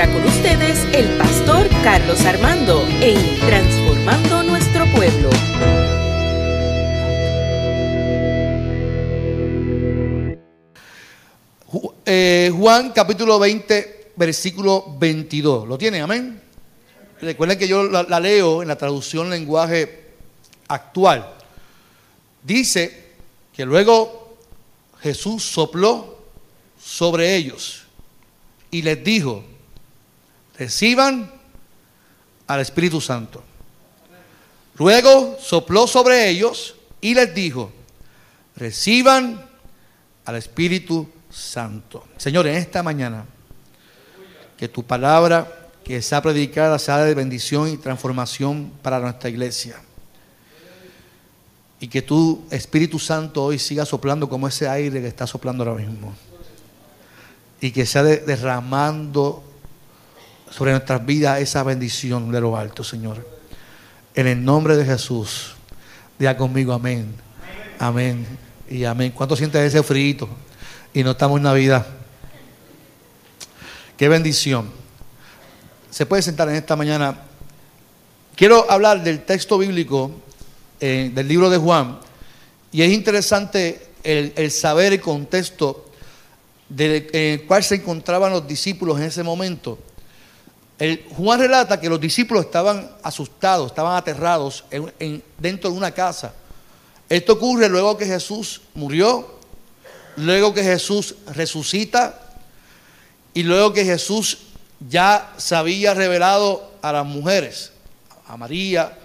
Con ustedes el pastor Carlos Armando en Transformando Nuestro Pueblo. Eh, Juan capítulo 20, versículo 22. ¿Lo tienen? Amén. Recuerden que yo la, la leo en la traducción lenguaje actual. Dice que luego Jesús sopló sobre ellos y les dijo, reciban al Espíritu Santo. Luego sopló sobre ellos y les dijo, reciban al Espíritu Santo. Señor, en esta mañana, que tu palabra que sea predicada sea de bendición y transformación para nuestra iglesia. Y que tu Espíritu Santo hoy siga soplando como ese aire que está soplando ahora mismo. Y que sea derramando sobre nuestras vidas esa bendición de lo alto, Señor. En el nombre de Jesús. Diga conmigo amén. Amén. Y amén. ¿Cuánto sientes ese frío? Y no estamos en Navidad. Qué bendición. Se puede sentar en esta mañana. Quiero hablar del texto bíblico eh, del libro de Juan. Y es interesante el, el saber el contexto del, en el cual se encontraban los discípulos en ese momento. Juan relata que los discípulos estaban asustados, estaban aterrados en, en, dentro de una casa. Esto ocurre luego que Jesús murió, luego que Jesús resucita y luego que Jesús ya se había revelado a las mujeres, a María,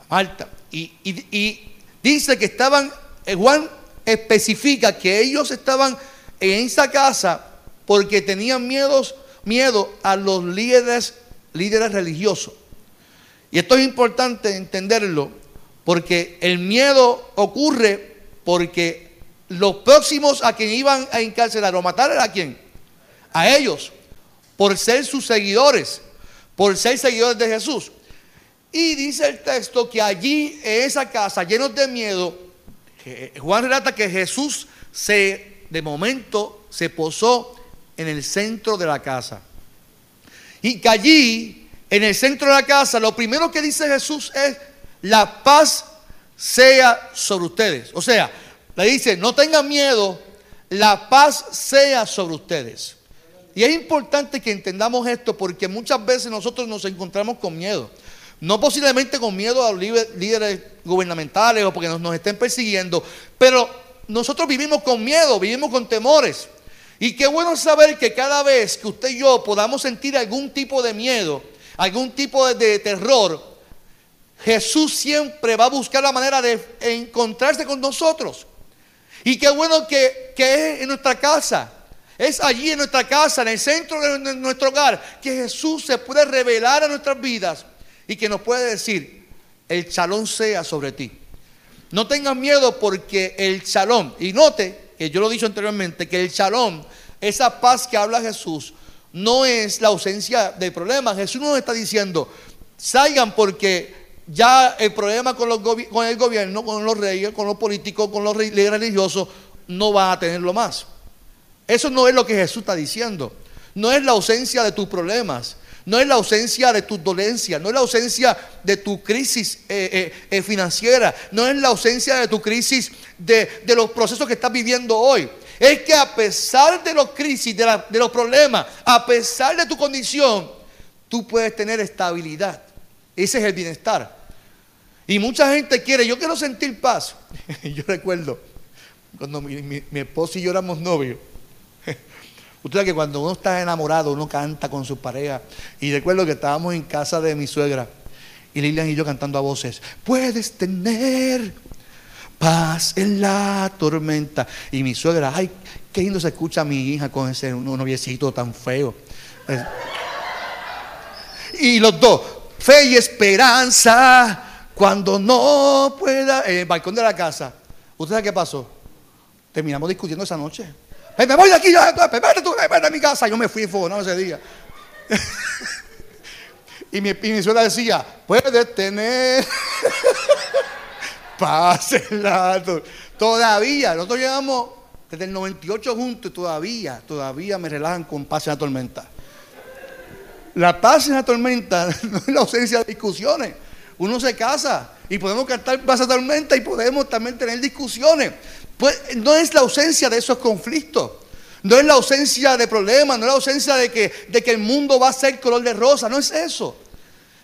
a Marta. Y, y, y dice que estaban, eh, Juan especifica que ellos estaban en esa casa porque tenían miedos miedo a los líderes, líderes religiosos. Y esto es importante entenderlo, porque el miedo ocurre porque los próximos a quien iban a encarcelar o matar era a quién? A ellos, por ser sus seguidores, por ser seguidores de Jesús. Y dice el texto que allí, en esa casa, llenos de miedo, Juan relata que Jesús se, de momento, se posó en el centro de la casa. Y que allí, en el centro de la casa, lo primero que dice Jesús es, la paz sea sobre ustedes. O sea, le dice, no tengan miedo, la paz sea sobre ustedes. Y es importante que entendamos esto porque muchas veces nosotros nos encontramos con miedo. No posiblemente con miedo a los líderes gubernamentales o porque nos, nos estén persiguiendo, pero nosotros vivimos con miedo, vivimos con temores. Y qué bueno saber que cada vez que usted y yo podamos sentir algún tipo de miedo, algún tipo de, terror, Jesús siempre va a buscar la manera de encontrarse con nosotros. Y qué bueno que, que es en nuestra casa. Es allí en nuestra casa, en el centro de nuestro hogar, que Jesús se puede revelar a nuestras vidas y que nos puede decir, el chalón sea sobre ti. No tengan miedo porque el chalón, y note que yo lo he dicho anteriormente, que el shalom, esa paz que habla Jesús, no es la ausencia de problemas. Jesús nos está diciendo, salgan porque ya el problema con, los con el gobierno, con los reyes, con los políticos, con los líderes religiosos, no va a tenerlo más. Eso no es lo que Jesús está diciendo. No es la ausencia de tus problemas. No es la ausencia de tus dolencias, no es la ausencia de tu crisis eh, eh, eh, financiera, no es la ausencia de tu crisis de, de, los procesos que estás viviendo hoy. Es que a pesar de los crisis, de, de los problemas, a pesar de tu condición, tú puedes tener estabilidad. Ese es el bienestar. Y mucha gente quiere, yo quiero sentir paz. yo recuerdo cuando mi, mi esposo y yo éramos novios. Usted sabe que cuando uno está enamorado, uno canta con su pareja. Y recuerdo que estábamos en casa de mi suegra. Y Lilian y yo cantando a voces. Puedes tener paz en la tormenta. Y mi suegra, ay, qué lindo se escucha a mi hija con ese noviecito tan feo. Y los dos, fe y esperanza. Cuando no pueda, en el balcón de la casa. ¿Usted sabe qué pasó? Terminamos discutiendo esa noche. Hey, me voy de aquí, vete tú, vete a mi casa. Yo me fui no ese día. y, mi, y decía, puedes tener paz en la Todavía, nosotros llevamos desde el 98 juntos y todavía, todavía me relajan con paz en la tormenta. La paz en la tormenta no es la ausencia de discusiones. Uno se casa y podemos cantar la tormenta y podemos también tener discusiones. Pues no es la ausencia de esos conflictos. No es la ausencia de problemas, no es la ausencia de que, de que el mundo va a ser color de rosa, no es eso.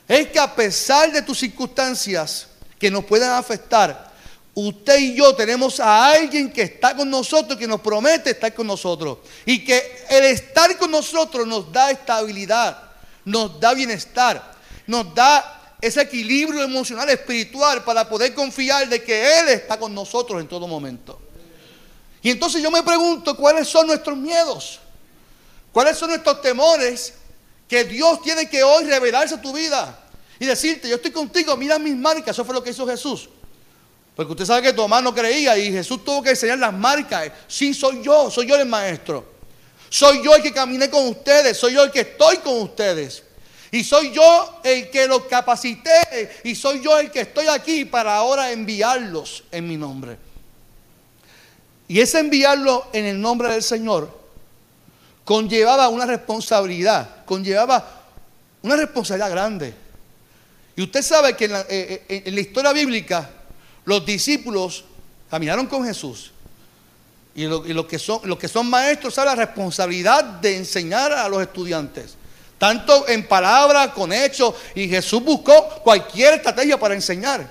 Es que a pesar de tus circunstancias que nos puedan afectar, usted y yo tenemos a alguien que está con nosotros, que nos promete estar con nosotros. Y que el estar con nosotros nos da estabilidad, nos da bienestar, nos da ese equilibrio emocional, espiritual, para poder confiar de que Él está con nosotros en todo momento. Y entonces yo me pregunto, ¿cuáles son nuestros miedos? ¿Cuáles son nuestros temores que Dios tiene que hoy revelarse a tu vida? Y decirte, yo estoy contigo, mira mis marcas. Eso fue lo que hizo Jesús. Porque usted sabe que Tomás no creía y Jesús tuvo que enseñar las marcas. Sí, soy yo, soy yo el maestro. Soy yo el que caminé con ustedes, soy yo el que estoy con ustedes. Y soy yo el que los capacité y soy yo el que estoy aquí para ahora enviarlos en mi nombre. Y ese enviarlo en el nombre del Señor conllevaba una responsabilidad, conllevaba una responsabilidad grande. Y usted sabe que en la, eh, eh, historia bíblica los discípulos caminaron con Jesús. Y los que, son, que son maestros saben la responsabilidad de enseñar a los estudiantes. Tanto en palabras, con hechos. Y Jesús buscó cualquier estrategia para enseñar.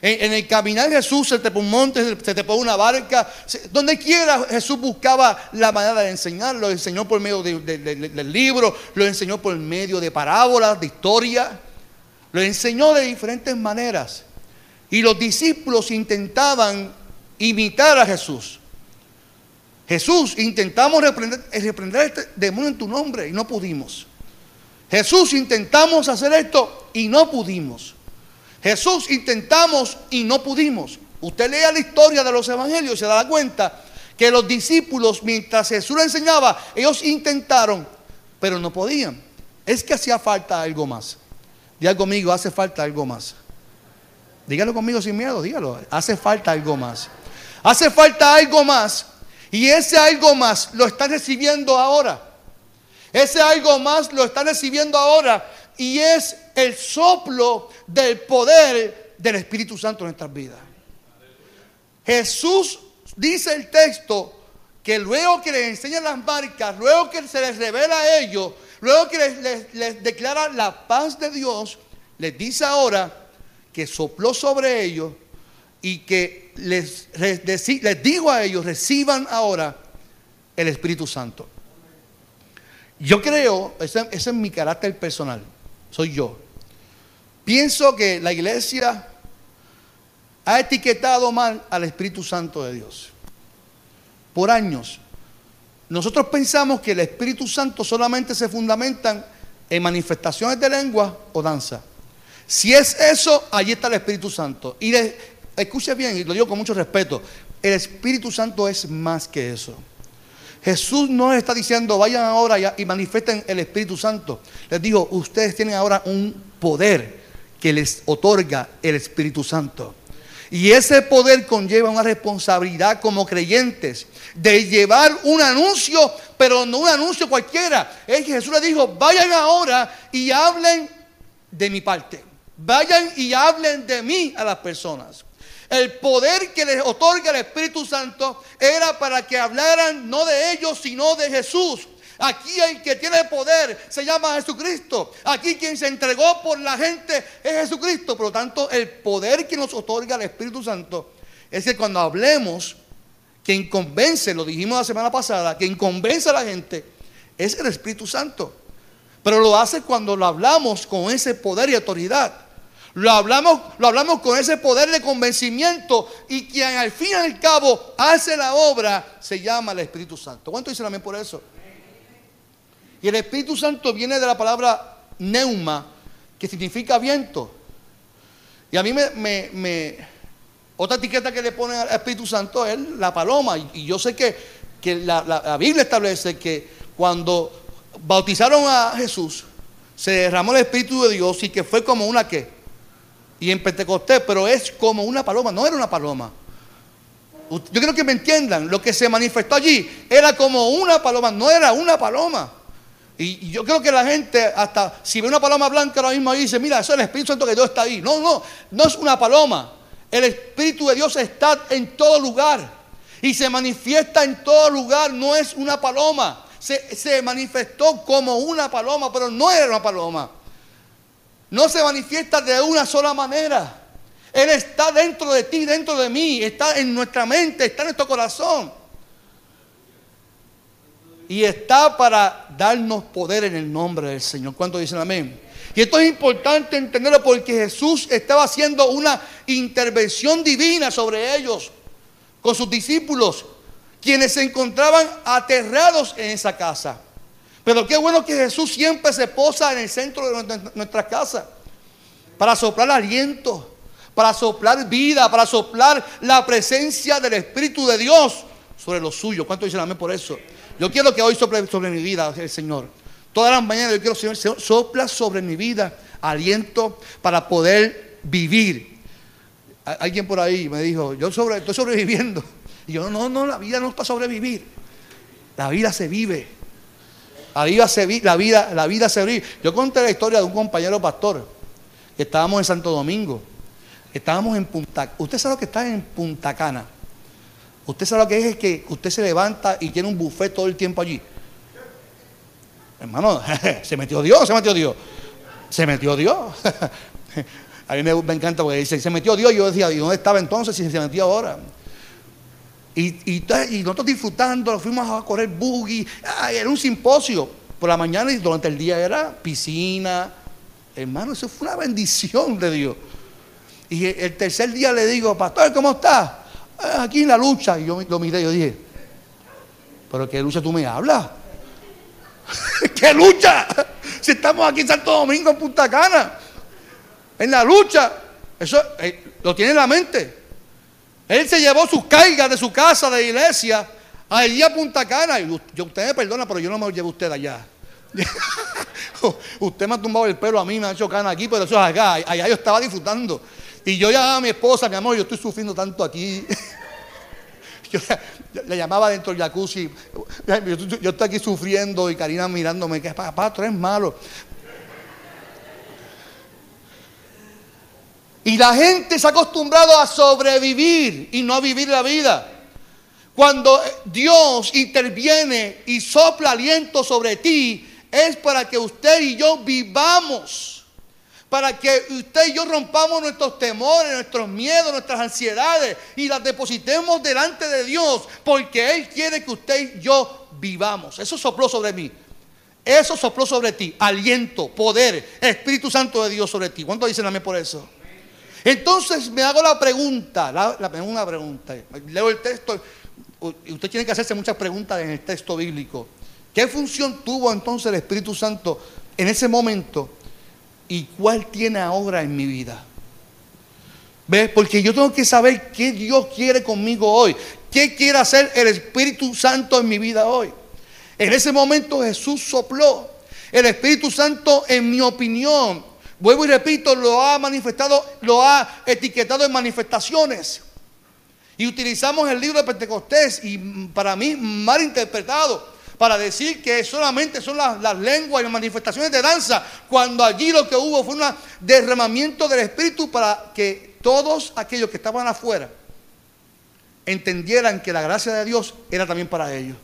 En, el caminar Jesús se te pone un monte, se te pone una barca. donde quiera Jesús buscaba la manera de enseñar. Lo enseñó por medio del libro, lo enseñó por medio de parábolas, de historia. Lo enseñó de diferentes maneras. Y los discípulos intentaban imitar a Jesús. Jesús, intentamos reprender, reprender este demonio en tu nombre y no pudimos. Jesús, intentamos hacer esto y no pudimos. Jesús intentamos y no pudimos. Usted lea la historia de los evangelios y se da cuenta que los discípulos, mientras Jesús le enseñaba, ellos intentaron, pero no podían. Es que hacía falta algo más. Diga conmigo, hace falta algo más. Dígalo conmigo sin miedo, dígalo. Hace falta algo más. Hace falta algo más. Y ese algo más lo están recibiendo ahora. Ese algo más lo están recibiendo ahora y es el soplo del poder del Espíritu Santo en nuestras vidas. Jesús dice el texto que luego que les enseña las marcas, luego que se les revela a ellos, luego que les, declara la paz de Dios, les dice ahora que sopló sobre ellos y que les, les digo a ellos, reciban ahora el Espíritu Santo. Yo creo, ese es mi carácter personal soy yo. Pienso que la iglesia ha etiquetado mal al Espíritu Santo de Dios. Por años. Nosotros pensamos que el Espíritu Santo solamente se fundamentan en manifestaciones de lengua o danza. Si es eso, allí está el Espíritu Santo. Y escuche bien, y lo digo con mucho respeto, el Espíritu Santo es más que eso. Jesús no está diciendo, vayan ahora y manifiesten el Espíritu Santo. Les digo, ustedes tienen ahora un poder que les otorga el Espíritu Santo. Y ese poder conlleva una responsabilidad como creyentes de llevar un anuncio, pero no un anuncio cualquiera. Es que Jesús le dijo, vayan ahora y hablen de mi parte. Vayan y hablen de mí a las personas. El poder que les otorga el Espíritu Santo era para que hablaran no de ellos, sino de Jesús. Aquí el que tiene poder se llama Jesucristo. Aquí quien se entregó por la gente es Jesucristo. Por lo tanto, el poder que nos otorga el Espíritu Santo es que cuando hablemos, quien convence, lo dijimos la semana pasada, quien convence a la gente es el Espíritu Santo. Pero lo hace cuando lo hablamos con ese poder y autoridad. Lo hablamos, lo hablamos con ese poder de convencimiento y quien al fin y al cabo hace la obra se llama el Espíritu Santo. ¿Cuánto dicen amén por eso? Y el Espíritu Santo viene de la palabra neuma, que significa viento. Y a mí me, otra etiqueta que le pone al Espíritu Santo es la paloma. Y, yo sé que, que la, la Biblia establece que cuando bautizaron a Jesús, se derramó el Espíritu de Dios y que fue como una que y en Pentecostés, pero es como una paloma, no era una paloma. Yo quiero que me entiendan, lo que se manifestó allí era como una paloma, no era una paloma. Y yo creo que la gente, hasta si ve una paloma blanca ahora mismo ahí, dice, mira, eso es el Espíritu Santo que Dios está ahí. No, no, no es una paloma. El Espíritu de Dios está en todo lugar. Y se manifiesta en todo lugar, no es una paloma. Se manifestó como una paloma, pero no era una paloma. No se manifiesta de una sola manera. Él está dentro de ti, dentro de mí, está en nuestra mente, está en nuestro corazón y está para darnos poder en el nombre del Señor. ¿Cuánto dicen amén? Y esto es importante entenderlo porque Jesús estaba haciendo una intervención divina sobre ellos, con sus discípulos, quienes se encontraban aterrados en esa casa. Pero qué bueno que Jesús siempre se posa en el centro de nuestra casa para soplar aliento, para soplar vida, para soplar la presencia del Espíritu de Dios sobre los suyos. ¿Cuánto dicen amén por eso? Yo quiero que hoy sople sobre mi vida el Señor. Todas las mañanas yo quiero, Señor, Señor, sopla sobre mi vida aliento para poder vivir. Alguien por ahí me dijo, yo sobre, estoy sobreviviendo. Y yo, no, no, la vida no es para sobrevivir. La vida se vive. La vida se, vive, la vida, la vida se vive. Yo conté la historia de un compañero pastor que estábamos en Santo Domingo. Estábamos en Punta Usted sabe lo que está en Punta Cana. Usted sabe lo que es, que usted se levanta y tiene un buffet todo el tiempo allí. Hermano, se metió Dios, se metió Dios. Se metió Dios. A mí me, encanta porque dice, se metió Dios. Yo decía, ¿y dónde estaba entonces si se metió ahora? Y, y, nosotros disfrutando, fuimos a correr buggy. era un simposio por la mañana y durante el día era piscina. Hermano, eso fue una bendición de Dios. Y el tercer día le digo, pastor, ¿cómo está? Ah, aquí en la lucha. Y yo lo miré y yo dije, ¿pero qué lucha tú me hablas? ¿Qué lucha? Si estamos aquí en Santo Domingo, en Punta Cana. En la lucha. Eso eh, lo tiene en la mente. Él se llevó sus cargas de su casa, de iglesia, allí a Punta Cana. Y yo, usted me perdona, pero yo no me llevo usted allá. usted me ha tumbado el pelo a mí, me ha hecho cana aquí, pero eso es acá. Allá yo estaba disfrutando. Y yo llamaba a mi esposa, mi amor, yo estoy sufriendo tanto aquí. Yo le llamaba dentro del jacuzzi. Yo, estoy aquí sufriendo y Karina mirándome, que papá, tú eres malo. Y la gente se ha acostumbrado a sobrevivir y no a vivir la vida. Cuando Dios interviene y sopla aliento sobre ti, es para que usted y yo vivamos para que usted y yo rompamos nuestros temores, nuestros miedos, nuestras ansiedades y las depositemos delante de Dios, porque Él quiere que usted y yo vivamos. Eso sopló sobre mí. Eso sopló sobre ti. Aliento, poder, Espíritu Santo de Dios sobre ti. ¿Cuánto dicen a mí por eso? Entonces me hago la pregunta, la, una pregunta. Leo el texto usted tiene que hacerse muchas preguntas en el texto bíblico. ¿Qué función tuvo entonces el Espíritu Santo en ese momento? y cuál tiene ahora en mi vida. ¿Ves? Porque yo tengo que saber qué Dios quiere conmigo hoy. ¿Qué quiere hacer el Espíritu Santo en mi vida hoy? En ese momento Jesús sopló. El Espíritu Santo, en mi opinión, vuelvo y repito, lo ha manifestado, lo ha etiquetado en manifestaciones. Y utilizamos el libro de Pentecostés y para mí mal interpretado para decir que solamente son las, lenguas y las manifestaciones de danza, cuando allí lo que hubo fue un derramamiento del Espíritu para que todos aquellos que estaban afuera entendieran que la gracia de Dios era también para ellos.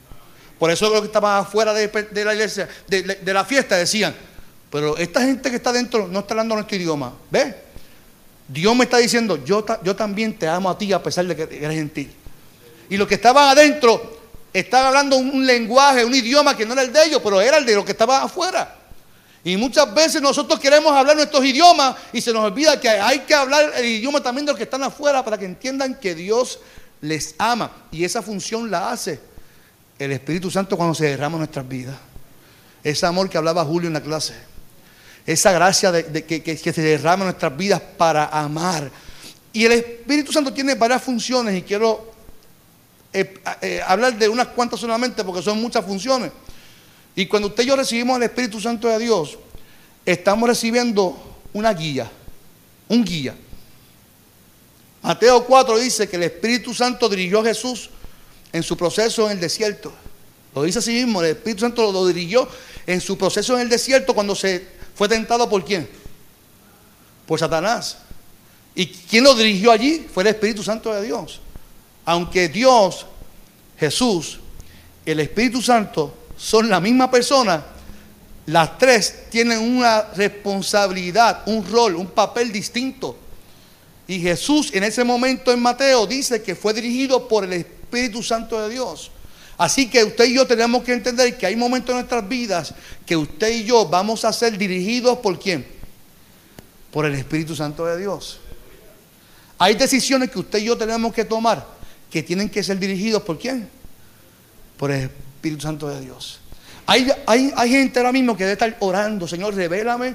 Por eso los que estaban afuera de, la iglesia, de, la fiesta, decían, pero esta gente que está dentro no está hablando nuestro idioma. ¿Ves? Dios me está diciendo, yo, también te amo a ti a pesar de que eres gentil. Y los que estaban adentro estaban hablando un lenguaje, un idioma que no era el de ellos, pero era el de los que estaban afuera. Y muchas veces nosotros queremos hablar nuestros idiomas y se nos olvida que hay que hablar el idioma también de los que están afuera para que entiendan que Dios les ama. Y esa función la hace el Espíritu Santo cuando se derrama en nuestras vidas. Ese amor que hablaba Julio en la clase. Esa gracia de, que, se derrama en nuestras vidas para amar. Y el Espíritu Santo tiene varias funciones y quiero eh, eh, hablar de unas cuantas solamente porque son muchas funciones. Y cuando usted y yo recibimos el Espíritu Santo de Dios, estamos recibiendo una guía, un guía. Mateo 4 dice que el Espíritu Santo dirigió a Jesús en su proceso en el desierto. Lo dice así mismo, el Espíritu Santo lo dirigió en su proceso en el desierto cuando se fue tentado por quién? Por Satanás. ¿Y quién lo dirigió allí? Fue el Espíritu Santo de Dios. Aunque Dios, Jesús, el Espíritu Santo son la misma persona, las tres tienen una responsabilidad, un rol, un papel distinto. Y Jesús en ese momento en Mateo dice que fue dirigido por el Espíritu Santo de Dios. Así que usted y yo tenemos que entender que hay momentos en nuestras vidas que usted y yo vamos a ser dirigidos por quién? Por el Espíritu Santo de Dios. Hay decisiones que usted y yo tenemos que tomar que tienen que ser dirigidos por quién? Por el Espíritu Santo de Dios. Hay, hay, hay gente ahora mismo que debe estar orando, Señor, revélame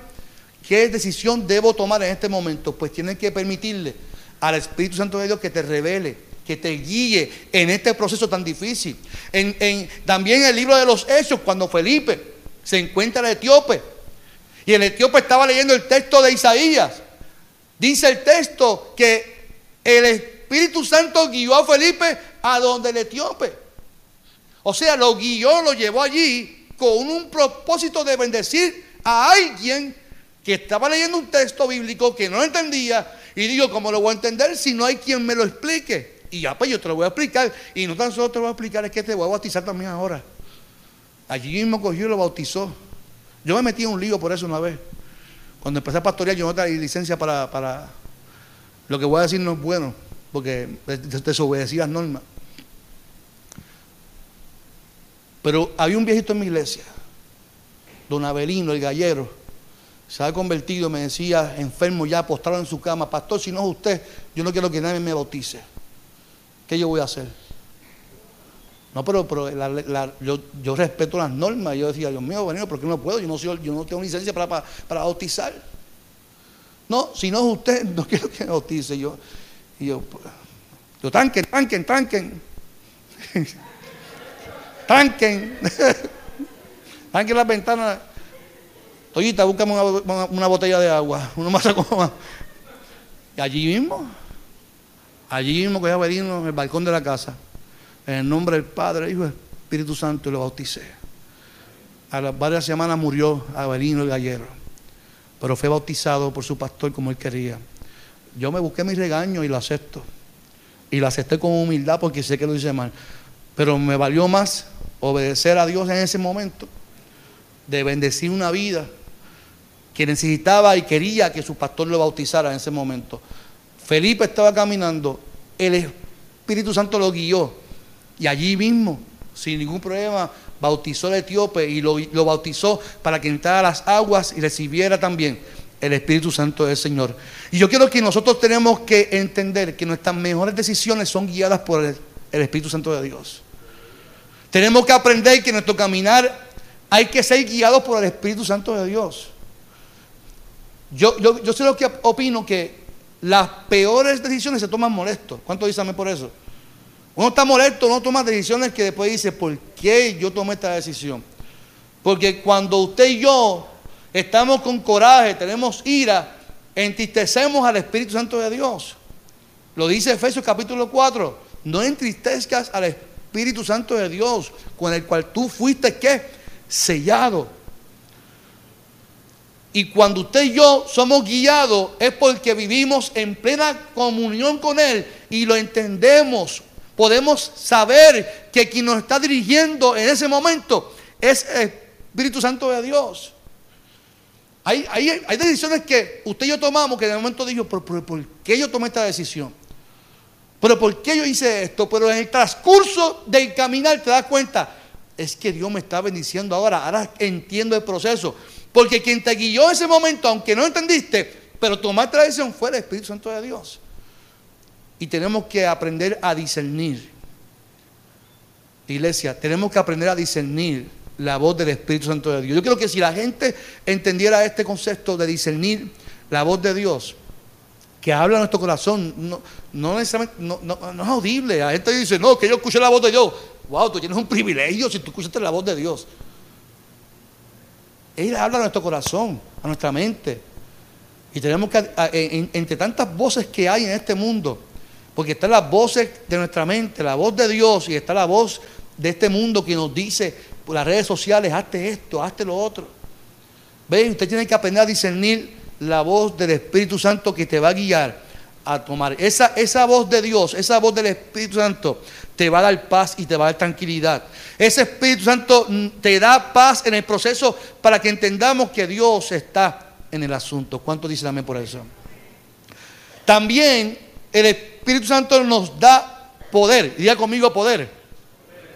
qué decisión debo tomar en este momento. Pues tienen que permitirle al Espíritu Santo de Dios que te revele, que te guíe en este proceso tan difícil. También en el libro de los Hechos, cuando Felipe se encuentra el etíope, y el etíope estaba leyendo el texto de Isaías, dice el texto que el Espíritu Santo guió a Felipe a donde el etíope. O sea, lo guió, lo llevó allí con un propósito de bendecir a alguien que estaba leyendo un texto bíblico que no entendía y digo, ¿cómo lo voy a entender si no hay quien me lo explique? Y ya pues yo te lo voy a explicar y no tan solo te lo voy a explicar, es que te voy a bautizar también ahora. Allí mismo cogió y lo bautizó. Yo me metí en un lío por eso una vez. Cuando empecé a pastorear yo no tenía licencia para, para... Lo que voy a decir no es bueno, porque desobedecí las normas. Pero había un viejito en mi iglesia, don Abelino, el gallero, se ha convertido, me decía, enfermo ya, postrado en su cama, pastor, si no es usted, yo no quiero que nadie me bautice. ¿Qué yo voy a hacer? No, pero, pero yo, respeto las normas. Yo decía, Dios mío, venido, ¿por qué no puedo? Yo no, soy, yo no tengo licencia para, para, bautizar. No, si no es usted, no quiero que me bautice. Yo, y yo, yo, tranquen, tranquen, tranquen. Tranquen. Tranquen las ventanas. Toyita, búscame una, botella de agua. Uno más Y allí mismo, allí mismo que ya venimos en el balcón de la casa, en el nombre del Padre, Hijo y Espíritu Santo, y lo bauticé. A las varias semanas murió Abelino el gallero, pero fue bautizado por su pastor como él quería. Yo me busqué mi regaño y lo acepto. Y lo acepté con humildad porque sé que lo hice mal. Pero me valió más obedecer a Dios en ese momento, de bendecir una vida que necesitaba y quería que su pastor lo bautizara en ese momento. Felipe estaba caminando, el Espíritu Santo lo guió y allí mismo, sin ningún problema, bautizó al etíope y lo, lo bautizó para que entrara a las aguas y recibiera también el Espíritu Santo del Señor. Y yo quiero que nosotros tenemos que entender que nuestras mejores decisiones son guiadas por el, el Espíritu Santo de Dios. Tenemos que aprender que nuestro caminar hay que ser guiados por el Espíritu Santo de Dios. Yo, yo, yo sé lo que opino que las peores decisiones se toman molestos. ¿Cuánto dicen por eso? Uno está molesto, uno toma decisiones que después dice, ¿por qué yo tomé esta decisión? Porque cuando usted y yo estamos con coraje, tenemos ira, entristecemos al Espíritu Santo de Dios. Lo dice Efesios capítulo 4. No entristezcas al Espíritu Espíritu Santo de Dios, con el cual tú fuiste ¿qué? sellado. Y cuando usted y yo somos guiados es porque vivimos en plena comunión con Él y lo entendemos. Podemos saber que quien nos está dirigiendo en ese momento es el Espíritu Santo de Dios. Hay, decisiones que usted y yo tomamos que el momento dijo, ¿por, por qué yo tomé esta decisión? Pero ¿por qué yo hice esto? Pero en el transcurso del caminar te das cuenta, es que Dios me está bendiciendo ahora, ahora entiendo el proceso. Porque quien te guió en ese momento, aunque no entendiste, pero tomaste la decisión fue el Espíritu Santo de Dios. Y tenemos que aprender a discernir. Iglesia, tenemos que aprender a discernir la voz del Espíritu Santo de Dios. Yo creo que si la gente entendiera este concepto de discernir la voz de Dios, que habla nuestro corazón, no, no necesariamente, no, no, es audible. La gente dice, no, que yo escuché la voz de Dios. Wow, tú tienes un privilegio si tú escuchaste la voz de Dios. Él habla a nuestro corazón, a nuestra mente. Y tenemos que, entre tantas voces que hay en este mundo, porque están las voces de nuestra mente, la voz de Dios y está la voz de este mundo que nos dice por las redes sociales, hazte esto, hazte lo otro. Ven, usted tiene que aprender a discernir la voz del Espíritu Santo que te va a guiar a tomar. Esa, esa voz de Dios, esa voz del Espíritu Santo te va a dar paz y te va a dar tranquilidad. Ese Espíritu Santo mm, te da paz en el proceso para que entendamos que Dios está en el asunto. ¿Cuánto dicen amén por eso? También el Espíritu Santo nos da poder. Diga conmigo poder.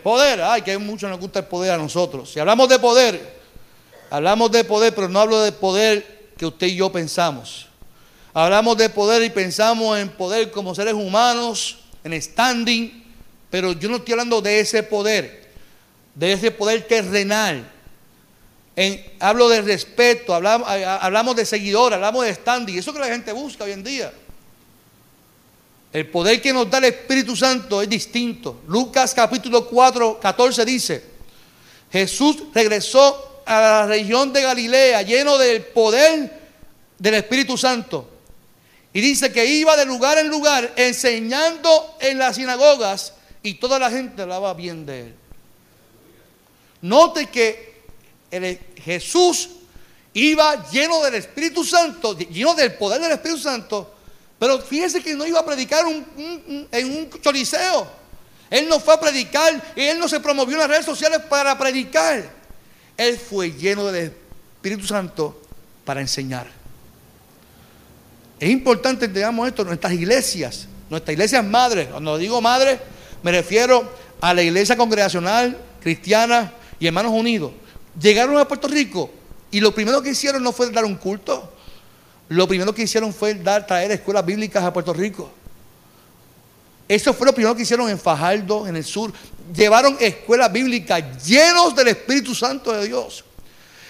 Poder. Ay, que mucho nos gusta el poder a nosotros. Si hablamos de poder, hablamos de poder, pero no hablo de poder que usted y yo pensamos. Hablamos de poder y pensamos en poder como seres humanos, en standing, pero yo no estoy hablando de ese poder, de ese poder terrenal. hablo de respeto, hablamos, hablamos de seguidor, hablamos de standing, eso que la gente busca hoy en día. El poder que nos da el Espíritu Santo es distinto. Lucas capítulo 4, 14 dice, Jesús regresó a la región de Galilea lleno del poder del Espíritu Santo. Y dice que iba de lugar en lugar enseñando en las sinagogas y toda la gente hablaba bien de él. Note que Jesús iba lleno del Espíritu Santo, lleno del poder del Espíritu Santo, pero fíjese que no iba a predicar en un choliseo. Él no fue a predicar y él no se promovió en las redes sociales para predicar. Él fue lleno del Espíritu Santo para enseñar. Es importante que tengamos esto nuestras iglesias, nuestras iglesias madres. Cuando digo madre, me refiero a la iglesia congregacional cristiana y hermanos unidos. Llegaron a Puerto Rico y lo primero que hicieron no fue dar un culto, lo primero que hicieron fue traer escuelas bíblicas a Puerto Rico. Eso fue lo primero que hicieron en Fajardo, en el sur. Llevaron escuelas bíblicas llenos del Espíritu Santo de Dios.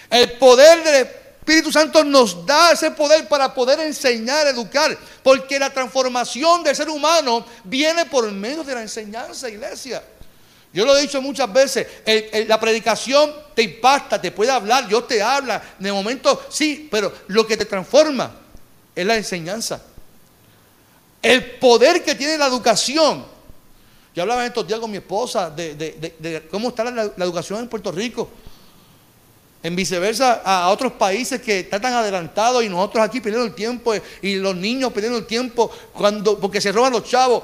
El poder del Espíritu Santo nos da ese poder para poder enseñar, educar, porque la transformación del ser humano viene por medio de la enseñanza, iglesia. Yo lo he dicho muchas veces, la predicación te impacta, te puede hablar, Dios te habla, de momento sí, pero lo que te transforma es la enseñanza. El poder que tiene la educación. Yo hablaba estos días con mi esposa de, cómo está la, educación en Puerto Rico. En viceversa, a otros países que están tan adelantados y nosotros aquí perdiendo el tiempo y los niños perdiendo el tiempo cuando, porque se roban los chavos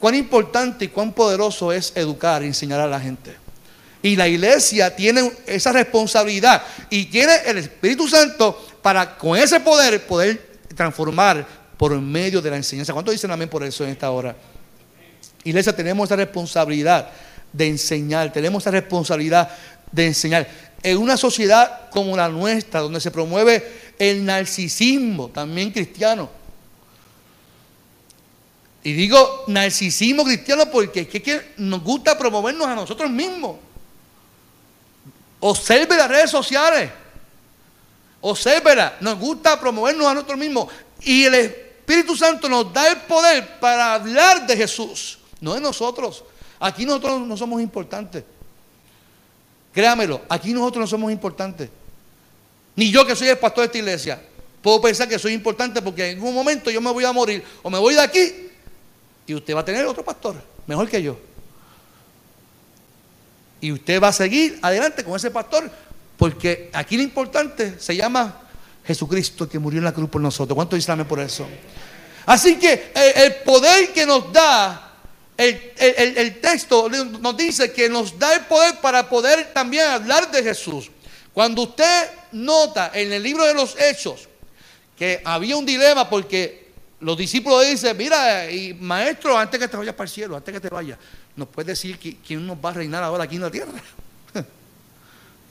cuán importante y cuán poderoso es educar enseñar a la gente. Y la iglesia tiene esa responsabilidad y tiene el Espíritu Santo para con ese poder poder transformar por medio de la enseñanza. ¿Cuántos dicen amén por eso en esta hora? Iglesia, tenemos esa responsabilidad de enseñar, tenemos esa responsabilidad de enseñar. En una sociedad como la nuestra, donde se promueve el narcisismo, también cristiano, y digo narcisismo cristiano porque es que, nos gusta promovernos a nosotros mismos. Observe las redes sociales. Observe, nos gusta promovernos a nosotros mismos. Y el Espíritu Santo nos da el poder para hablar de Jesús, no de nosotros. Aquí nosotros no somos importantes. Créamelo, aquí nosotros no somos importantes. Ni yo que soy el pastor de esta iglesia. Puedo pensar que soy importante porque en algún momento yo me voy a morir o me voy de aquí y usted va a tener otro pastor, mejor que yo. Y usted va a seguir adelante con ese pastor, porque aquí lo importante se llama Jesucristo que murió en la cruz por nosotros. ¿Cuánto dicen por eso? Así que el, poder que nos da, el, el, texto nos dice que nos da el poder para poder también hablar de Jesús. Cuando usted nota en el libro de los Hechos que había un dilema porque los discípulos dicen, mira, y maestro, antes que te vayas para el cielo, antes que te vayas, ¿nos puede decir quién nos va a reinar ahora aquí en la tierra?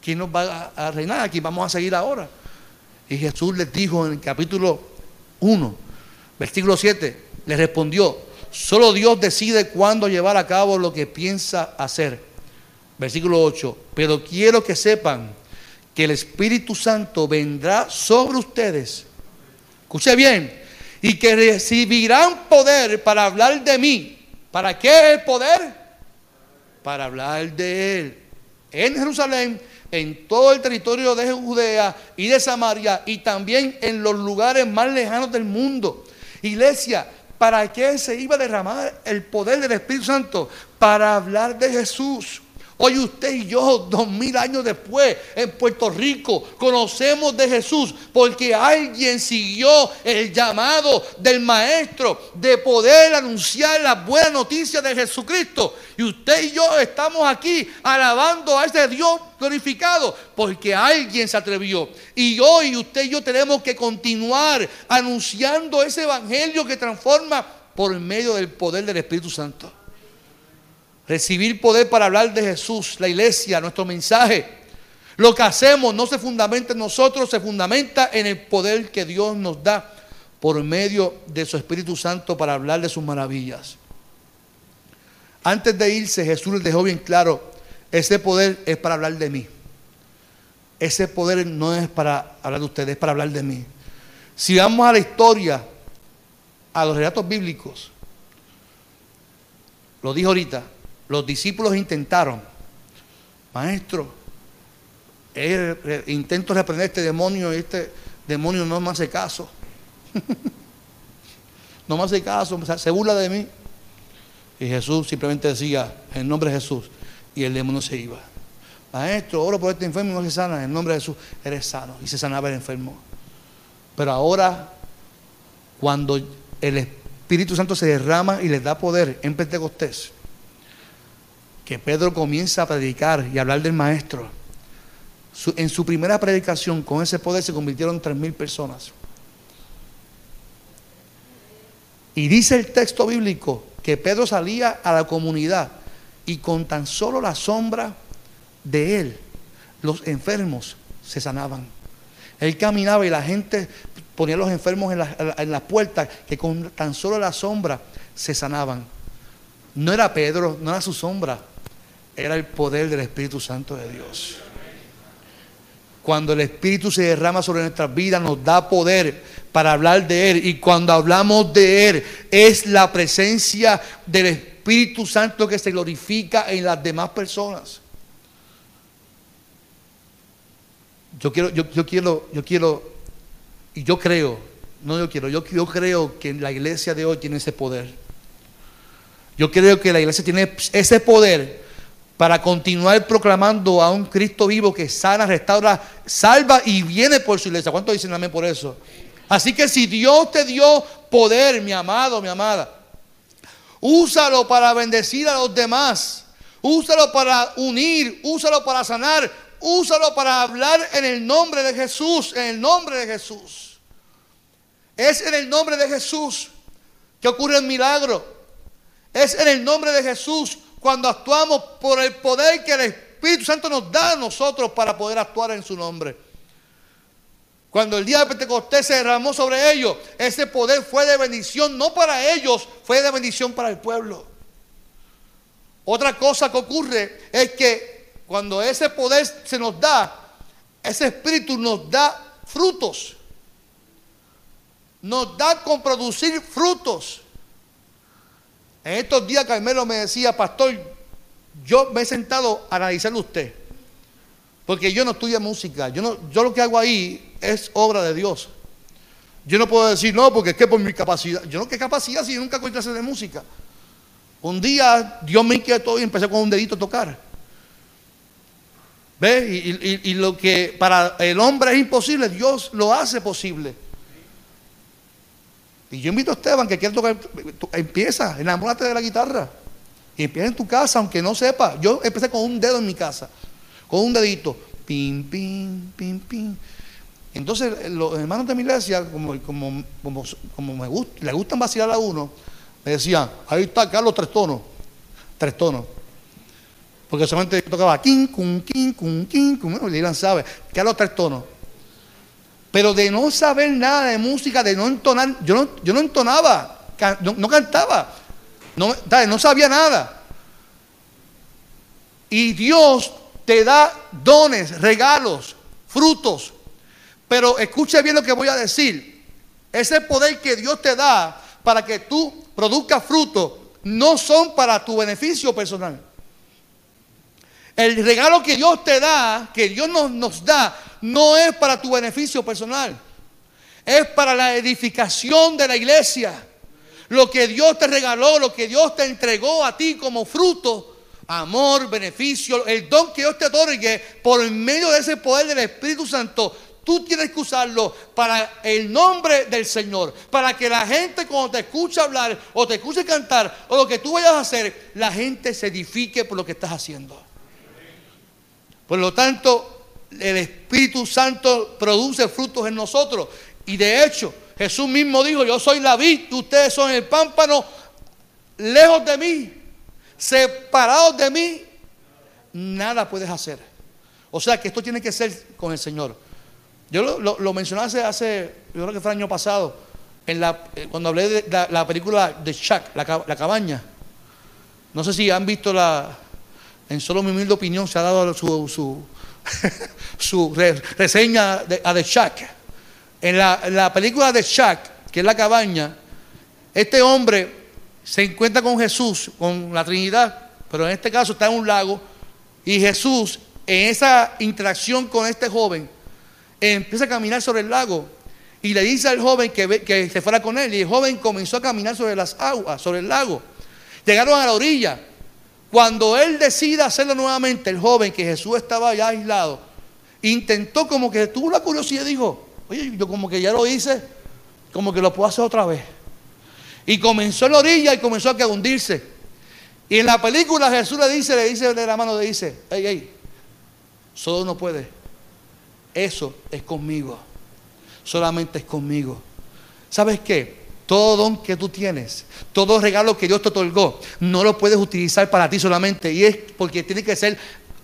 ¿Quién nos va a reinar aquí? Vamos a seguir ahora. Y Jesús les dijo en el capítulo 1, versículo 7, le respondió, solo Dios decide cuándo llevar a cabo lo que piensa hacer. Versículo 8, pero quiero que sepan que el Espíritu Santo vendrá sobre ustedes. Escuche bien, y que recibirán poder para hablar de mí. ¿Para qué el poder? Para hablar de Él. En Jerusalén, en todo el territorio de Judea y de Samaria y también en los lugares más lejanos del mundo. Iglesia, ¿Para qué se iba a derramar el poder del Espíritu Santo? Para hablar de Jesús. Hoy usted y yo, dos mil años después, en Puerto Rico, conocemos de Jesús porque alguien siguió el llamado del Maestro de poder anunciar la buena noticia de Jesucristo. Y usted y yo estamos aquí alabando a ese Dios glorificado porque alguien se atrevió. Y hoy usted y yo tenemos que continuar anunciando ese evangelio que transforma por medio del poder del Espíritu Santo. Recibir poder para hablar de Jesús, la iglesia, nuestro mensaje. Lo que hacemos no se fundamenta en nosotros, se fundamenta en el poder que Dios nos da por medio de su Espíritu Santo para hablar de sus maravillas. Antes de irse, Jesús les dejó bien claro, ese poder es para hablar de mí. Ese poder no es para hablar de ustedes, es para hablar de mí. Si vamos a la historia, a los relatos bíblicos, lo dijo ahorita, los discípulos intentaron, maestro, intento reprender este demonio y este demonio no me hace caso. no me hace caso, se burla de mí. Y Jesús simplemente decía, en nombre de Jesús, y el demonio se iba. Maestro, oro por este enfermo y no se sana. En nombre de Jesús, eres sano. Y se sanaba el enfermo. Pero ahora, cuando el Espíritu Santo se derrama y les da poder en Pentecostés, que Pedro comienza a predicar y hablar del Maestro, en su primera predicación con ese poder se convirtieron tres mil personas. Y dice el texto bíblico que Pedro salía a la comunidad y con tan solo la sombra de él, los enfermos se sanaban. Él caminaba y la gente ponía a los enfermos en las la puertas que con tan solo la sombra se sanaban. No era Pedro, no era su sombra, era el poder del Espíritu Santo de Dios. Cuando el Espíritu se derrama sobre nuestras vidas, nos da poder para hablar de Él. Y cuando hablamos de Él, es la presencia del Espíritu Santo que se glorifica en las demás personas. Yo quiero, yo, yo quiero, yo quiero, y yo creo, no yo quiero, yo, yo creo que la iglesia de hoy tiene ese poder. Yo creo que la iglesia tiene ese poder para continuar proclamando a un Cristo vivo que sana, restaura, salva y viene por su iglesia. ¿Cuántos dicen amén por eso? Así que si Dios te dio poder, mi amado, mi amada, úsalo para bendecir a los demás. Úsalo para unir, úsalo para sanar, úsalo para hablar en el nombre de Jesús, en el nombre de Jesús. Es en el nombre de Jesús que ocurre el milagro. Es en el nombre de Jesús cuando actuamos por el poder que el Espíritu Santo nos da a nosotros para poder actuar en su nombre. Cuando el día de Pentecostés se derramó sobre ellos, ese poder fue de bendición, no para ellos, fue de bendición para el pueblo. Otra cosa que ocurre es que cuando ese poder se nos da, ese espíritu nos da frutos. Nos da con producir frutos. En estos días Carmelo me decía, pastor, yo me he sentado a analizarlo usted. Porque yo no estudio música. Yo, no, yo lo que hago ahí es obra de Dios. Yo no puedo decir, no, porque es que por mi capacidad. Yo no, ¿qué capacidad si yo nunca hacer de música? Un día Dios me inquietó y empecé con un dedito a tocar. ¿Ves? Y, y, lo que para el hombre es imposible, Dios lo hace posible. Y yo invito a Esteban que quiere tocar, empieza, enamórate de la guitarra. Y empieza en tu casa, aunque no sepa. Yo empecé con un dedo en mi casa, con un dedito. Pim, pim, pim, pim. Entonces, los hermanos de mi iglesia, como, como, como, me gusta, le gustan vacilar a uno, me decían, ahí está Carlos tres tonos. Tres tonos. Porque solamente tocaba king, cum, king, cum, king, cum. Y Irán sabe, Carlos tres tonos. Pero de no saber nada de música, de no entonar, yo no, yo no entonaba, no, cantaba, no, no sabía nada. Y Dios te da dones, regalos, frutos. Pero escuche bien lo que voy a decir. Ese poder que Dios te da para que tú produzcas frutos no son para tu beneficio personal. El regalo que Dios te da, que Dios nos, nos da, no es para tu beneficio personal. Es para la edificación de la iglesia. lo que Dios te regaló, lo que Dios te entregó a ti como fruto, amor, beneficio, el don que Dios te otorgue por medio de ese poder del Espíritu Santo, tú tienes que usarlo para el nombre del Señor, para que la gente cuando te escuche hablar o te escuche cantar o lo que tú vayas a hacer, la gente se edifique por lo que estás haciendo. Por lo tanto, el Espíritu Santo produce frutos en nosotros. Y de hecho, Jesús mismo dijo, yo soy la vid, ustedes son el pámpano, lejos de mí, separados de mí, nada puedes hacer. O sea que esto tiene que ser con el Señor. Yo lo, lo, mencioné hace, yo creo que fue el año pasado, en la, eh, cuando hablé de la, película de Shack, la, cabaña. No sé si han visto la, en solo mi humilde opinión, se ha dado su, su, su reseña de, a The Shack. En la, película de Shack, que es la cabaña, este hombre se encuentra con Jesús, con la Trinidad, pero en este caso está en un lago, y Jesús, en esa interacción con este joven, empieza a caminar sobre el lago y le dice al joven que, que se fuera con él, y el joven comenzó a caminar sobre las aguas, sobre el lago. Llegaron a la orilla. Cuando él decide hacerlo nuevamente, el joven que Jesús estaba ya aislado, intentó como que tuvo la curiosidad y dijo, oye, yo como que ya lo hice, como que lo puedo hacer otra vez. Y comenzó en la orilla y comenzó a hundirse. Y en la película Jesús le dice, le dice de la mano, le dice, hey, hey, solo no puede. Eso es conmigo. Solamente es conmigo. ¿Sabes qué? Todo don que tú tienes, todo regalo que Dios te otorgó, no lo puedes utilizar para ti solamente. Y es porque tiene que ser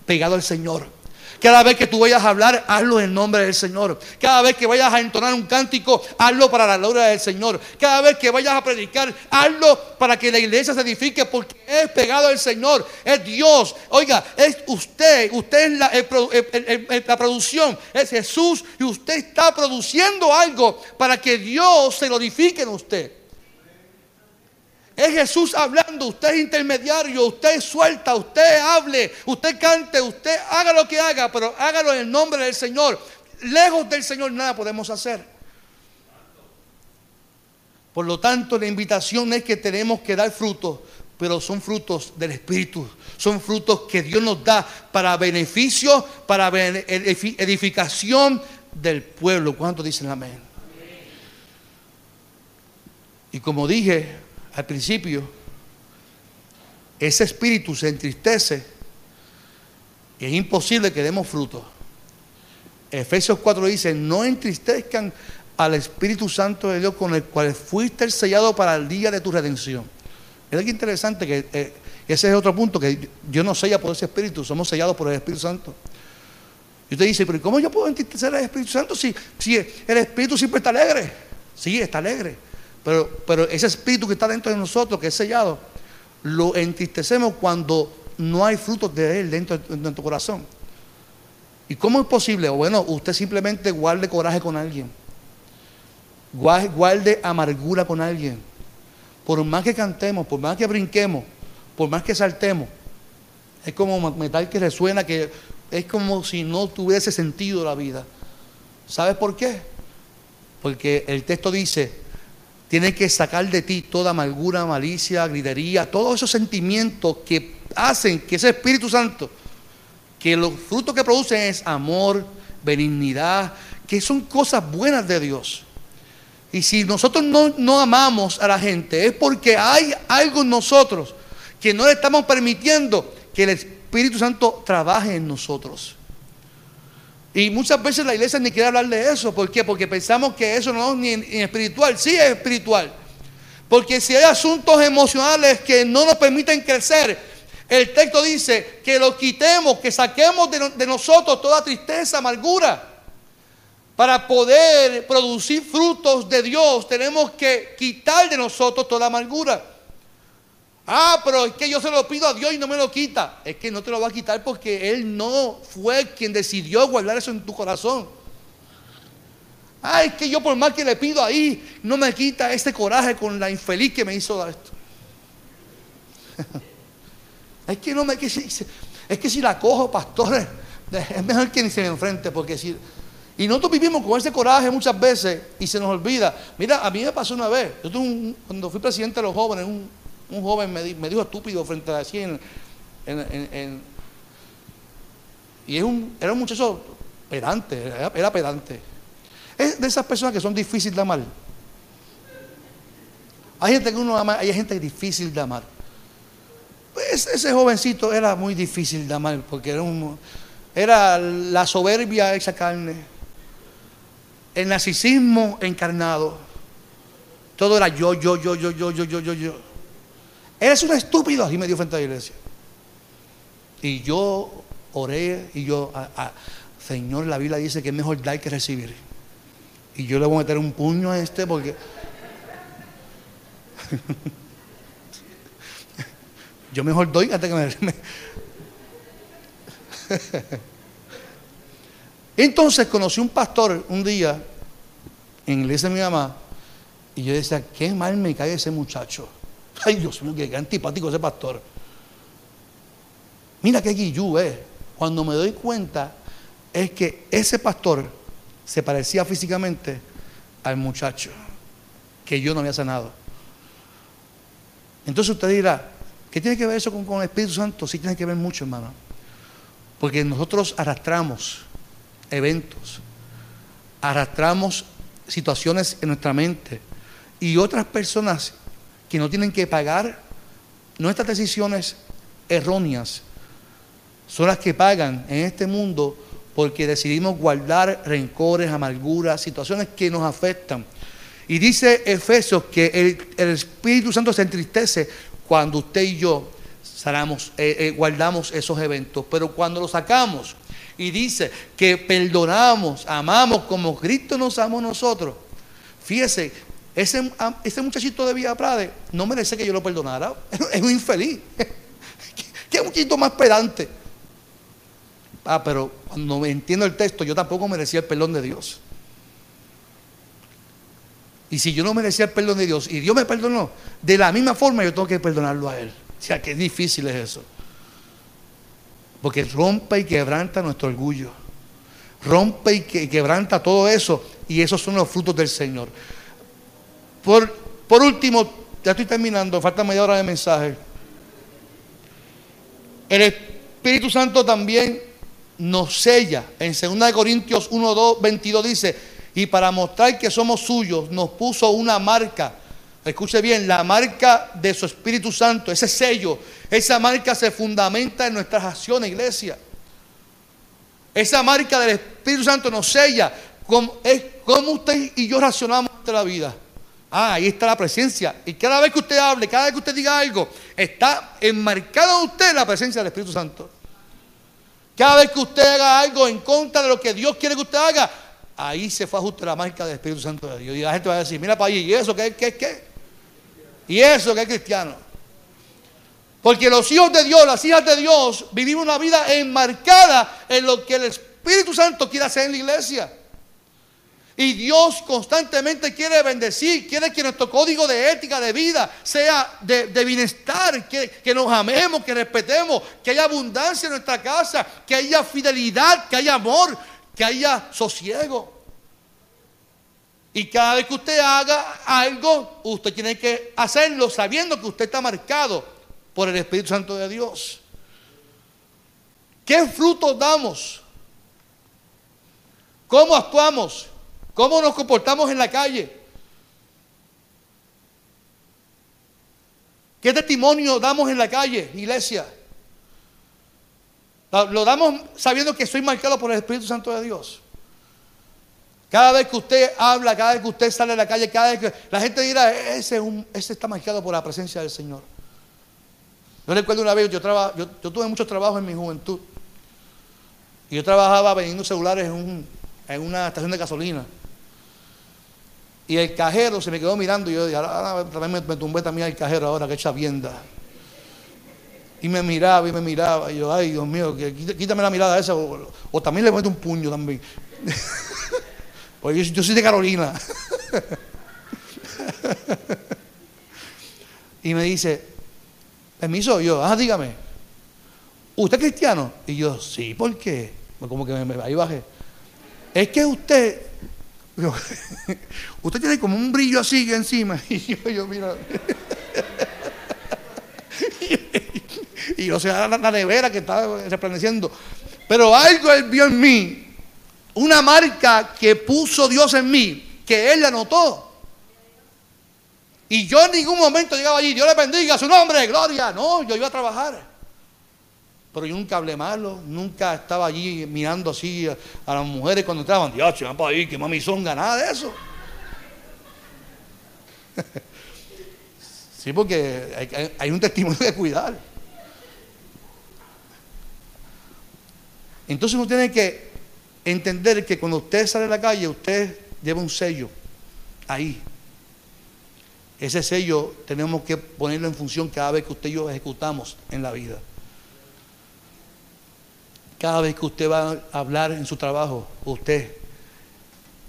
pegado al Señor. Cada vez que tú vayas a hablar, hazlo en nombre del Señor. Cada vez que vayas a entonar un cántico, hazlo para la gloria del Señor. Cada vez que vayas a predicar, hazlo para que la iglesia se edifique porque es pegado al Señor. Es Dios. Oiga, es usted. Usted es la, la producción. Es Jesús y usted está produciendo algo para que Dios se glorifique en usted. Es Jesús hablando, usted es intermediario, usted suelta, usted hable, usted cante, usted haga lo que haga, pero hágalo en el nombre del Señor. Lejos del Señor nada podemos hacer. Por lo tanto, la invitación es que tenemos que dar frutos, pero son frutos del Espíritu. Son frutos que Dios nos da para beneficio, para edificación del pueblo. ¿Cuántos dicen amén? Y como dije, al principio, ese espíritu se entristece y es imposible que demos fruto. Efesios 4 dice, no entristezcan al Espíritu Santo de Dios con el cual fuiste sellado para el día de tu redención. Es algo interesante que eh, ese es otro punto, que Dios nos sella por ese Espíritu, somos sellados por el Espíritu Santo. Y usted dice, pero ¿cómo yo puedo entristecer al Espíritu Santo si, si el Espíritu siempre está alegre? Sí, está alegre. Pero, ese espíritu que está dentro de nosotros, que es sellado, lo entristecemos cuando no hay frutos de él dentro de nuestro corazón. ¿Y cómo es posible? Bueno, usted simplemente guarde coraje con alguien. Guarde amargura con alguien. Por más que cantemos, por más que brinquemos, por más que saltemos, es como metal que resuena, que es como si no tuviese sentido la vida. ¿Sabes por qué? Porque el texto dice, Tienes que sacar de ti toda amargura, malicia, gritería, todos esos sentimientos que hacen que ese Espíritu Santo, que los frutos que producen es amor, benignidad, que son cosas buenas de Dios. Y si nosotros no, no amamos a la gente, es porque hay algo en nosotros que no le estamos permitiendo que el Espíritu Santo trabaje en nosotros. Y muchas veces la iglesia ni quiere hablar de eso. ¿Por qué? Porque pensamos que eso no es ni, espiritual. Sí es espiritual. Porque si hay asuntos emocionales que no nos permiten crecer, el texto dice que lo quitemos, que saquemos de, de nosotros toda tristeza, amargura. Para poder producir frutos de Dios tenemos que quitar de nosotros toda amargura. Ah, pero es que yo se lo pido a Dios y no me lo quita. Es que no te lo va a quitar porque Él no fue quien decidió guardar eso en tu corazón. Ah, es que yo por más que le pido ahí, no me quita ese coraje con la infeliz que me hizo esto. es que no me es que si la cojo, pastores, es mejor que ni se me enfrente porque si Y nosotros vivimos con ese coraje muchas veces y se nos olvida. Mira, a mí me pasó una vez. Yo tuve cuando fui presidente de los jóvenes, un, joven me, dijo estúpido frente a así en, y es un, era un muchacho pedante, era, pedante. Es de esas personas que son difíciles de amar. Hay gente que uno ama, hay gente difícil de amar. Pues ese jovencito era muy difícil de amar porque era, un, era la soberbia esa carne, el narcisismo encarnado. Todo era yo, yo, yo, yo, yo, yo, yo, yo, yo. Eres un estúpido, así me dio frente a la iglesia. Y yo oré y yo, Señor, la Biblia dice que es mejor dar que recibir. Y yo le voy a meter un puño a este porque Yo mejor doy antes que me... Entonces conocí un pastor un día en la iglesia de mi mamá y yo decía, qué mal me cae ese muchacho. Ay Dios mío, qué antipático ese pastor. Mira qué guillú es. Cuando me doy cuenta es que ese pastor se parecía físicamente al muchacho que yo no había sanado. Entonces usted dirá, ¿qué tiene que ver eso con, el Espíritu Santo? Sí tiene que ver mucho, hermano. Porque nosotros arrastramos eventos, arrastramos situaciones en nuestra mente y otras personas que no tienen que pagar nuestras decisiones erróneas son las que pagan en este mundo porque decidimos guardar rencores, amarguras, situaciones que nos afectan. Y dice Efesios que el, Espíritu Santo se entristece cuando usted y yo eh, eh, guardamos esos eventos. Pero cuando los sacamos y dice que perdonamos, amamos como Cristo nos amó a nosotros. Fíjese, ese, ese muchachito de Villa Prade no merece que yo lo perdonara. Es un infeliz. Qué muchito más pedante. Ah, pero cuando entiendo el texto, yo tampoco merecía el perdón de Dios. Y si yo no merecía el perdón de Dios y Dios me perdonó, de la misma forma yo tengo que perdonarlo a Él. O sea, qué difícil es eso. Porque rompe y quebranta nuestro orgullo. Rompe y, quebranta todo eso. Y esos son los frutos del Señor. Por, último, ya estoy terminando, falta media hora de mensaje. El Espíritu Santo también nos sella. En 2 Corintios 1, 2, 22 dice, y para mostrar que somos suyos nos puso una marca. Escuche bien, la marca de su Espíritu Santo, ese sello, esa marca se fundamenta en nuestras acciones, iglesia. Esa marca del Espíritu Santo nos sella. es como usted y yo racionamos la vida. Ah, ahí está la presencia. Y cada vez que usted hable, cada vez que usted diga algo, está enmarcado en usted la presencia del Espíritu Santo. Cada vez que usted haga algo en contra de lo que Dios quiere que usted haga, ahí se fue a ajustar la marca del Espíritu Santo de Dios. Y la gente va a decir, mira para allí, ¿y eso qué es qué? ¿Y eso qué es cristiano? Porque los hijos de Dios, las hijas de Dios, vivimos una vida enmarcada en lo que el Espíritu Santo quiere hacer en la iglesia. Y Dios constantemente quiere bendecir, quiere que nuestro código de ética, de vida, sea de, bienestar, que, que, nos amemos, que respetemos, que haya abundancia en nuestra casa, que haya fidelidad, que haya amor, que haya sosiego. Y cada vez que usted haga algo, usted tiene que hacerlo sabiendo que usted está marcado por el Espíritu Santo de Dios. ¿Qué frutos damos? ¿Cómo actuamos? ¿Cómo nos comportamos en la calle? ¿Qué testimonio damos en la calle, iglesia? Lo damos sabiendo que soy marcado por el Espíritu Santo de Dios. Cada vez que usted habla, cada vez que usted sale a la calle, cada vez que la gente dirá, ese, está marcado por la presencia del Señor. Yo recuerdo una vez, yo, yo, tuve muchos trabajos en mi juventud. Y yo trabajaba vendiendo celulares en, en una estación de gasolina. Y el cajero se me quedó mirando y yo ahora, también me, me, tumbé también al cajero ahora, que echa vienda. Y me miraba y me miraba. Y yo, ay, Dios mío, quítame la mirada esa. O, también le meto un puño también. Porque yo, soy de Carolina. y me dice, permiso, yo, ah, dígame. ¿Usted es cristiano? Y yo, sí, ¿por qué? Como que me, ahí bajé. es que usted, usted tiene como un brillo así encima. Y yo, mira. y yo sea la, la nevera que estaba resplandeciendo. Pero algo él vio en mí, una marca que puso Dios en mí, que él la notó. Y yo en ningún momento llegaba allí, Dios le bendiga su nombre, gloria. No, yo iba a trabajar. Pero yo nunca hablé malo, nunca estaba allí mirando así a, las mujeres cuando entraban, Dios, van para ahí, que mami son nada de eso. sí, porque hay, hay un testimonio de cuidar. Entonces uno tiene que entender que cuando usted sale a la calle, usted lleva un sello ahí. Ese sello tenemos que ponerlo en función cada vez que usted y yo ejecutamos en la vida. Cada vez que usted va a hablar en su trabajo, usted,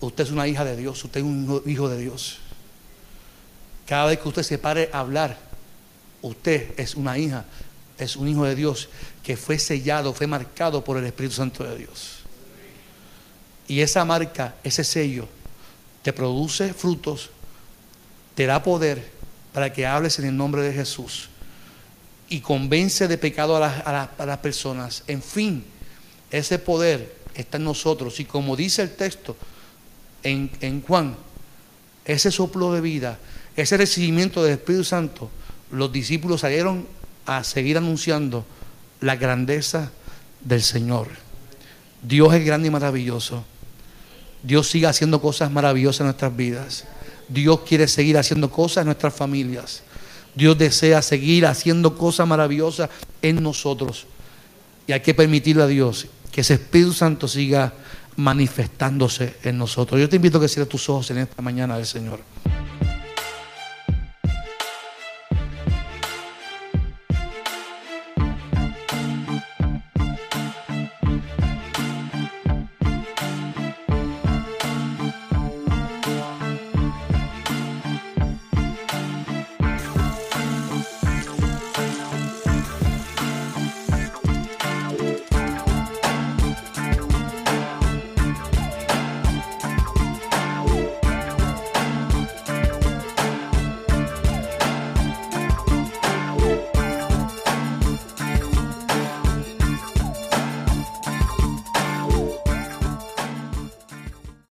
usted es una hija de Dios, usted es un hijo de Dios. Cada vez que usted se pare a hablar, usted es una hija, es un hijo de Dios que fue sellado, fue marcado por el Espíritu Santo de Dios. Y esa marca, ese sello, te produce frutos, te da poder para que hables en el nombre de Jesús y convence de pecado a las, a las- a las personas. En fin, ese poder está en nosotros. Y como dice el texto en, Juan, ese soplo de vida, ese recibimiento del Espíritu Santo, los discípulos salieron a seguir anunciando la grandeza del Señor. Dios es grande y maravilloso. Dios sigue haciendo cosas maravillosas en nuestras vidas. Dios quiere seguir haciendo cosas en nuestras familias. Dios desea seguir haciendo cosas maravillosas en nosotros. Y hay que permitirle a Dios que ese Espíritu Santo siga manifestándose en nosotros. Yo te invito a que cierres tus ojos en esta mañana del Señor.